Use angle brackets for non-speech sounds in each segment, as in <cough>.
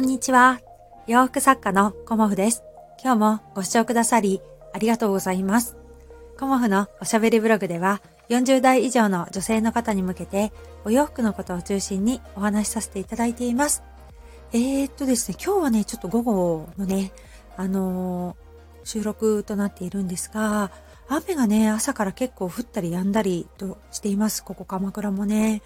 こんにちは。洋服作家のコモフです。今日もご視聴くださりありがとうございます。コモフのおしゃべりブログでは40代以上の女性の方に向けてお洋服のことを中心にお話しさせていただいています。えー、っとですね、今日はね、ちょっと午後のね、あのー、収録となっているんですが、雨がね、朝から結構降ったり止んだりとしています。ここ鎌倉もね。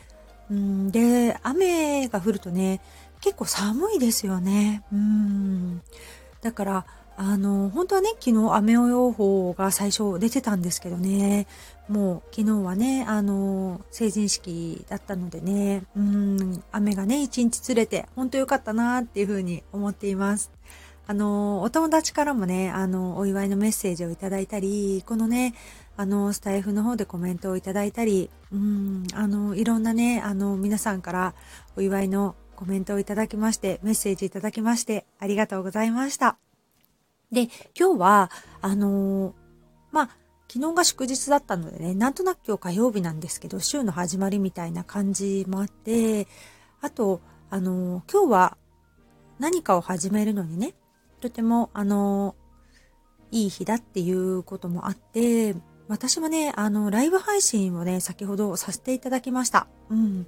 うん、で、雨が降るとね、結構寒いですよね。うん。だから、あの、本当はね、昨日雨予報が最初出てたんですけどね、もう昨日はね、あの、成人式だったのでね、うん、雨がね、一日ずれて、本当良かったなっていうふうに思っています。あの、お友達からもね、あの、お祝いのメッセージをいただいたり、このね、あの、スタイフの方でコメントをいただいたり、うん、あの、いろんなね、あの、皆さんからお祝いのコメントをいただきまして、メッセージいただきまして、ありがとうございました。で、今日は、あのまあ、昨日が祝日だったのでね、なんとなく今日火曜日なんですけど、週の始まりみたいな感じもあって、あと、あの今日は何かを始めるのにね、とても、あの、いい日だっていうこともあって、私もね、あの、ライブ配信をね、先ほどさせていただきました。うん。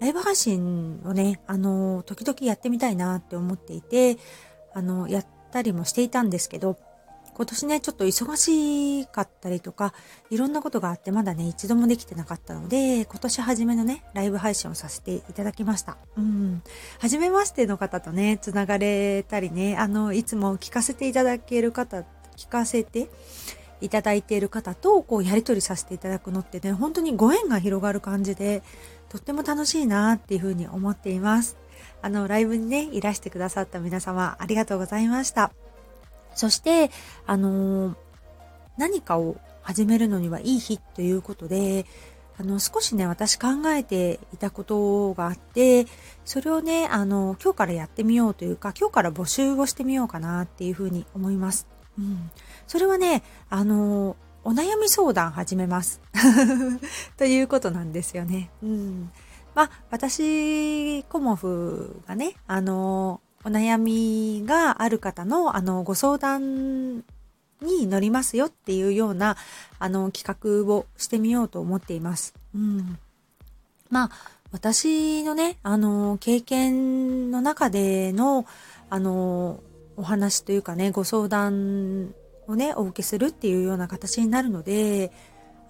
ライブ配信をね、あの、時々やってみたいなって思っていて、あの、やったりもしていたんですけど、今年ね、ちょっと忙しかったりとか、いろんなことがあってまだね、一度もできてなかったので、今年初めのね、ライブ配信をさせていただきました。うん。初めましての方とね、つながれたりね、あの、いつも聞かせていただける方、聞かせていただいている方と、こう、やりとりさせていただくのってね、本当にご縁が広がる感じで、とっても楽しいなっていうふうに思っています。あの、ライブにね、いらしてくださった皆様、ありがとうございました。そして、あのー、何かを始めるのにはいい日ということで、あの、少しね、私考えていたことがあって、それをね、あの、今日からやってみようというか、今日から募集をしてみようかなっていうふうに思います。うん。それはね、あの、お悩み相談始めます。<laughs> ということなんですよね。うん。まあ、私、コモフがね、あの、お悩みがある方の、あの、ご相談に乗りますよっていうような、あの、企画をしてみようと思っています。うん。まあ、私のね、あの、経験の中での、あの、お話というかね、ご相談をね、お受けするっていうような形になるので、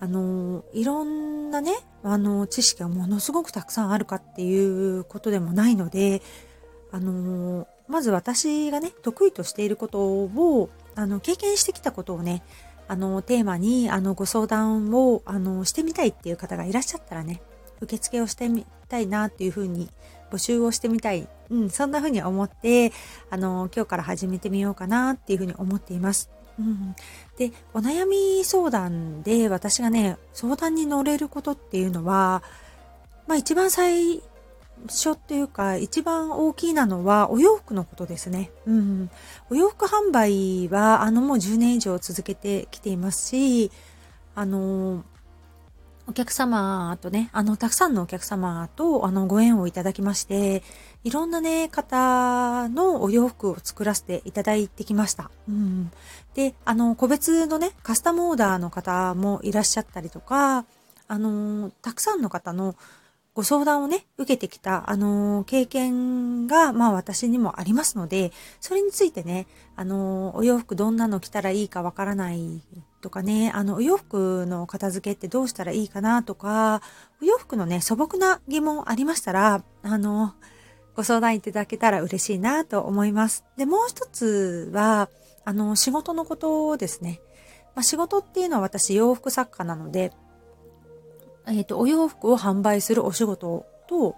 あの、いろんなね、あの、知識がものすごくたくさんあるかっていうことでもないので、あのまず私がね得意としていることをあの経験してきたことをねあのテーマにあのご相談をあのしてみたいっていう方がいらっしゃったらね受付をしてみたいなっていうふうに募集をしてみたい、うん、そんなふうに思ってあの今日から始めてみようかなっていうふうに思っています。うん、でお悩み相談で私がね相談に乗れることっていうのはまあ一番最初っていうか一番大きいなのはお洋服のことですね。うん。お洋服販売はあのもう10年以上続けてきていますし、あの、お客様とね、あの、たくさんのお客様と、あの、ご縁をいただきまして、いろんなね、方のお洋服を作らせていただいてきました。うん。で、あの、個別のね、カスタムオーダーの方もいらっしゃったりとか、あの、たくさんの方のご相談をね、受けてきた、あの、経験が、まあ私にもありますので、それについてね、あの、お洋服どんなの着たらいいかわからないとかね、あの、お洋服の片付けってどうしたらいいかなとか、お洋服のね、素朴な疑問ありましたら、あの、ご相談いただけたら嬉しいなと思います。で、もう一つは、あの、仕事のことですね。まあ、仕事っていうのは私洋服作家なので、えっ、ー、と、お洋服を販売するお仕事と、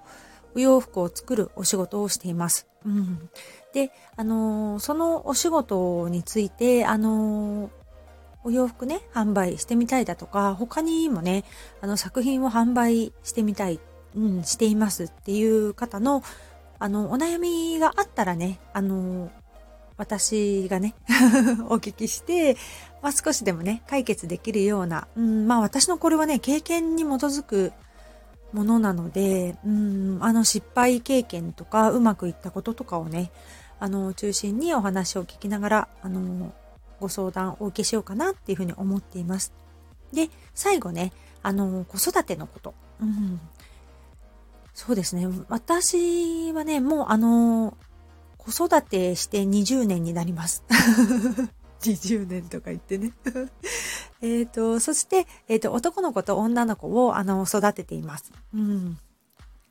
お洋服を作るお仕事をしています。うん、で、あのー、そのお仕事について、あのー、お洋服ね、販売してみたいだとか、他にもね、あの作品を販売してみたい、うん、していますっていう方の、あの、お悩みがあったらね、あの私がね <laughs> お聞きして、まあ、少しでもね、解決できるような、うん、まあ私のこれはね、経験に基づくものなので、うん、あの失敗経験とかうまくいったこととかをね、あの中心にお話を聞きながら、あのご相談お受けしようかなっていうふうに思っています。で、最後ね、あの子育てのこと。うん、そうですね。私はね、もうあの子育てして20年になります。<laughs> 20年とか言ってね。<laughs> えっと、そして、えっ、ー、と、男の子と女の子を、あの、育てています。うん。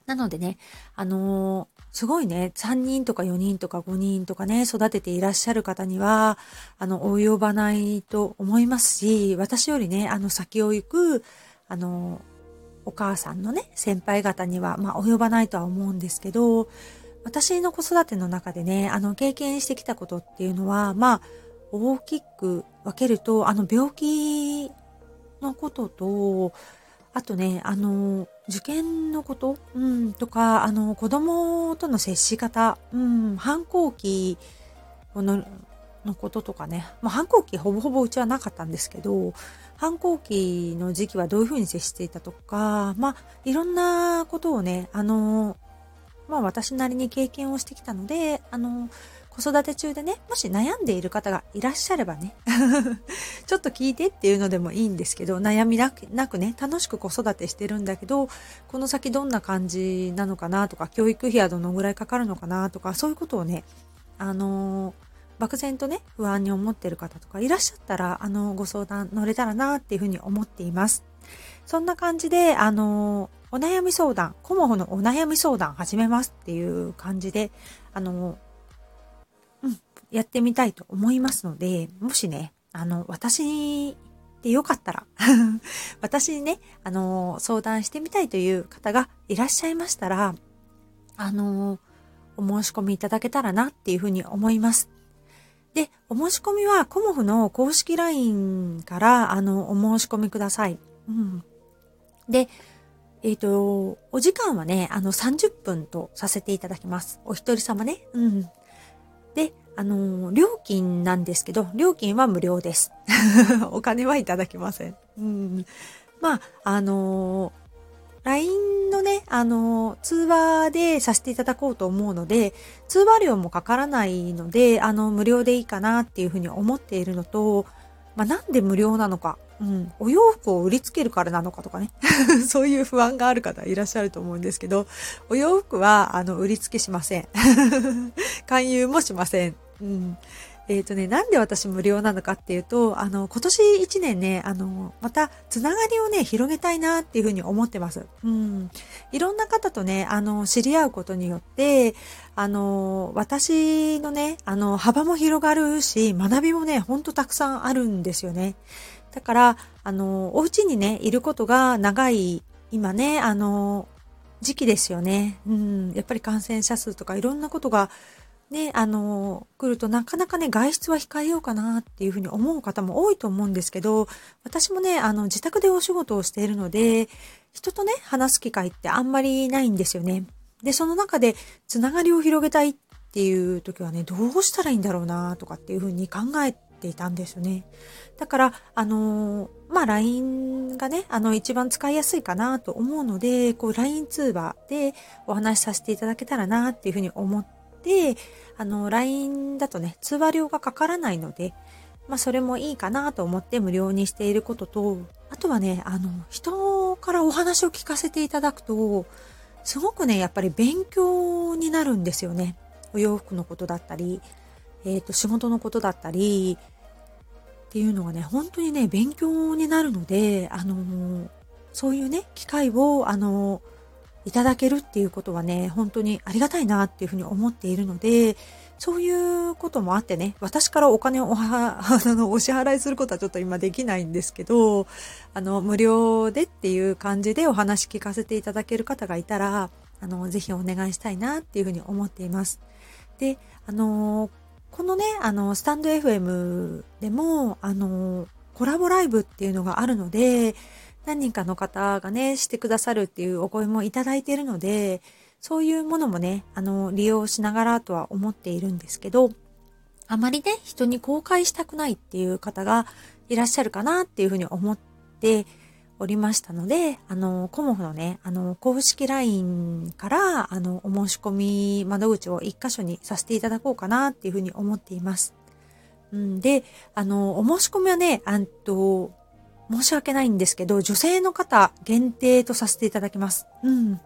なのでね、あのー、すごいね、3人とか4人とか5人とかね、育てていらっしゃる方には、あの、及ばないと思いますし、私よりね、あの、先を行く、あの、お母さんのね、先輩方には、まあ、及ばないとは思うんですけど、私の子育ての中でね、あの、経験してきたことっていうのは、まあ、大きく分けると、あの、病気のことと、あとね、あの、受験のこと、うん、とか、あの、子供との接し方、うん、反抗期の、のこととかね、まあ、反抗期ほぼほぼうちはなかったんですけど、反抗期の時期はどういうふうに接していたとか、まあ、いろんなことをね、あの、まあ私なりに経験をしてきたので、あの、子育て中でね、もし悩んでいる方がいらっしゃればね、<laughs> ちょっと聞いてっていうのでもいいんですけど、悩みなくね、楽しく子育てしてるんだけど、この先どんな感じなのかなとか、教育費はどのぐらいかかるのかなとか、そういうことをね、あのー、漠然とね、不安に思ってる方とかいらっしゃったら、あの、ご相談乗れたらなっていうふうに思っています。そんな感じで、あのーお悩み相談、コモフのお悩み相談始めますっていう感じで、あの、やってみたいと思いますので、もしね、あの、私でよかったら <laughs> 私にね、あの、相談してみたいという方がいらっしゃいましたら、あの、お申し込みいただけたらなっていうふうに思います。で、お申し込みはコモフの公式 LINE から、あの、お申し込みください。うん。で、えっ、ー、と、お時間はね、あの、30分とさせていただきます。お一人様ね。うん。で、あの、料金なんですけど、料金は無料です。<laughs> お金はいただきません。うん。まあ、あの LINE のね、あの、通話でさせていただこうと思うので、通話料もかからないので、あの、無料でいいかなっていうふうに思っているのと、まあ、なんで無料なのか。うん。お洋服を売りつけるからなのかとかね。<laughs> そういう不安がある方いらっしゃると思うんですけど、お洋服は、あの、売りつけしません。<laughs> 勧誘もしません。うん。えっ、ー、とね、なんで私無料なのかっていうと、あの、今年1年ね、あの、また、つながりをね、広げたいなっていうふうに思ってます。うん。いろんな方とね、あの、知り合うことによって、あの、私のね、あの、幅も広がるし、学びもね、ほんとたくさんあるんですよね。だから、あの、お家にね、いることが長い、今ね、あの、時期ですよね。うん、やっぱり感染者数とかいろんなことがね、あの、来るとなかなかね、外出は控えようかなっていうふうに思う方も多いと思うんですけど、私もね、あの、自宅でお仕事をしているので、人とね、話す機会ってあんまりないんですよね。で、その中で、つながりを広げたいっていう時はね、どうしたらいいんだろうなとかっていうふうに考えていたんですよね。だから、あのまあ、LINE がね、あの、一番使いやすいかなと思うので、こう、LINE 通話でお話しさせていただけたらなっていうふうに思って、であの、LINE だとね、通話料がかからないので、まあ、それもいいかなと思って無料にしていることと、あとはね、あの、人からお話を聞かせていただくと、すごくね、やっぱり勉強になるんですよね。お洋服のことだったり、えっ、ー、と、仕事のことだったり、っていうのがね、本当にね、勉強になるので、あのそういうね、機会を、あのいただけるっていうことはね、本当にありがたいなっていうふうに思っているので、そういうこともあってね、私からお金をお、あの、お支払いすることはちょっと今できないんですけど、あの、無料でっていう感じでお話聞かせていただける方がいたら、あの、ぜひお願いしたいなっていうふうに思っています。で、あの、このね、あの、スタンド FM でも、あの、コラボライブっていうのがあるので、何人かの方がね、してくださるっていうお声もいただいているので、そういうものもね、あの、利用しながらとは思っているんですけど、あまりね、人に公開したくないっていう方がいらっしゃるかなっていうふうに思っておりましたので、あの、コモフのね、あの、公式 LINE から、あの、お申し込み窓口を一箇所にさせていただこうかなっていうふうに思っています。うん、で、あの、お申し込みはね、あんと、申し訳ないんですけど、女性の方限定とさせていただきます。うん。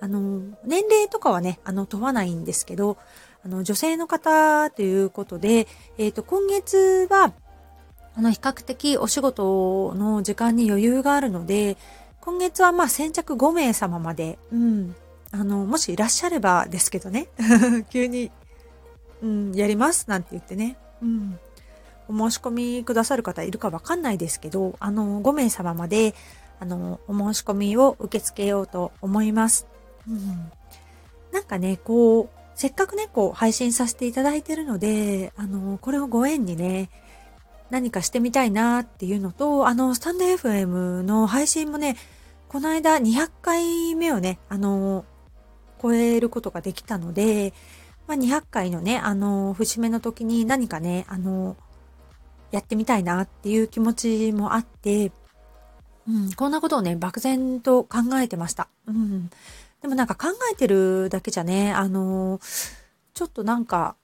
あの、年齢とかはね、あの、問わないんですけど、あの、女性の方ということで、えっ、ー、と、今月は、あの、比較的お仕事の時間に余裕があるので、今月はまあ先着5名様まで、うん、あの、もしいらっしゃればですけどね、<laughs> 急に、うん、やりますなんて言ってね、うん、お申し込みくださる方いるかわかんないですけど、あの、5名様まで、あの、お申し込みを受け付けようと思います。うん、なんかね、こう、せっかくね、こう、配信させていただいてるので、あの、これをご縁にね、何かしてみたいなっていうのと、あの、スタンド FM の配信もね、この間200回目をね、あの、超えることができたので、まあ、200回のね、あの、節目の時に何かね、あの、やってみたいなっていう気持ちもあって、うん、こんなことをね、漠然と考えてました。うん。でもなんか考えてるだけじゃね、あの、ちょっとなんか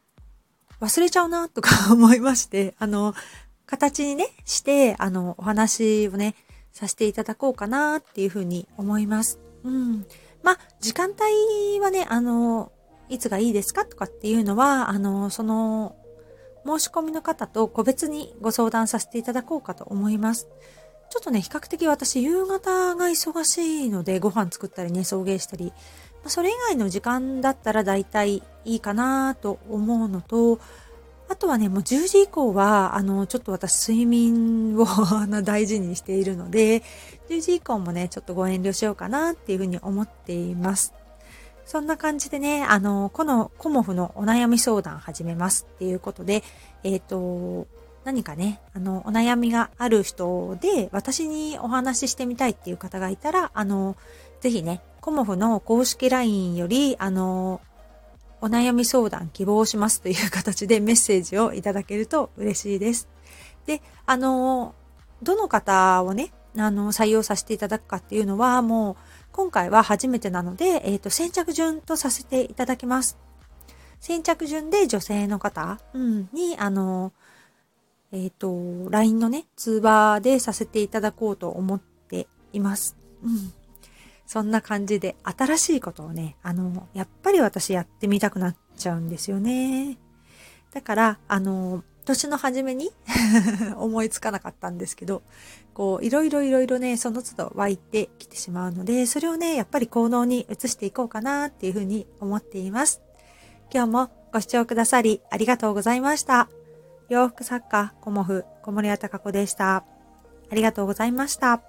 忘れちゃうなとか思いまして、あの、形にね、して、あの、お話をね、させていただこうかなっていうふうに思います。うん。まあ、時間帯はね、あの、いつがいいですかとかっていうのは、あの、その、申し込みの方と個別にご相談させていただこうかと思います。ちょっとね、比較的私、夕方が忙しいので、ご飯作ったりね、送迎したり、ま、それ以外の時間だったら大体いいかなと思うのと、あとはね、もう10時以降は、あの、ちょっと私、睡眠を大事にしているので、10時以降もね、ちょっとご遠慮しようかなっていうふうに思っています。そんな感じでね、あの、このコモフのお悩み相談始めますっていうことで、えっ、ー、と、何かね、あの、お悩みがある人で、私にお話ししてみたいっていう方がいたら、あの、ぜひね、コモフの公式 LINE より、あの、お悩み相談希望しますという形でメッセージをいただけると嬉しいです。で、あの、どの方をね、あの、採用させていただくかっていうのは、もう、今回は初めてなので、えっ、ー、と、先着順とさせていただきます。先着順で女性の方、うん、に、あの、えっ、ー、と、LINE のね、通話でさせていただこうと思っています。うん。そんな感じで、新しいことをね、あの、やっぱり私やってみたくなっちゃうんですよね。だから、あの、年の初めに？<laughs> 思いつかなかったんですけど、こう、いろいろいろいろね、その都度湧いてきてしまうので、それをね、やっぱり行動に移していこうかなっていうふうに思っています。今日もご視聴くださりありがとうございました。洋服作家、コモフ、小森屋隆子でした。ありがとうございました。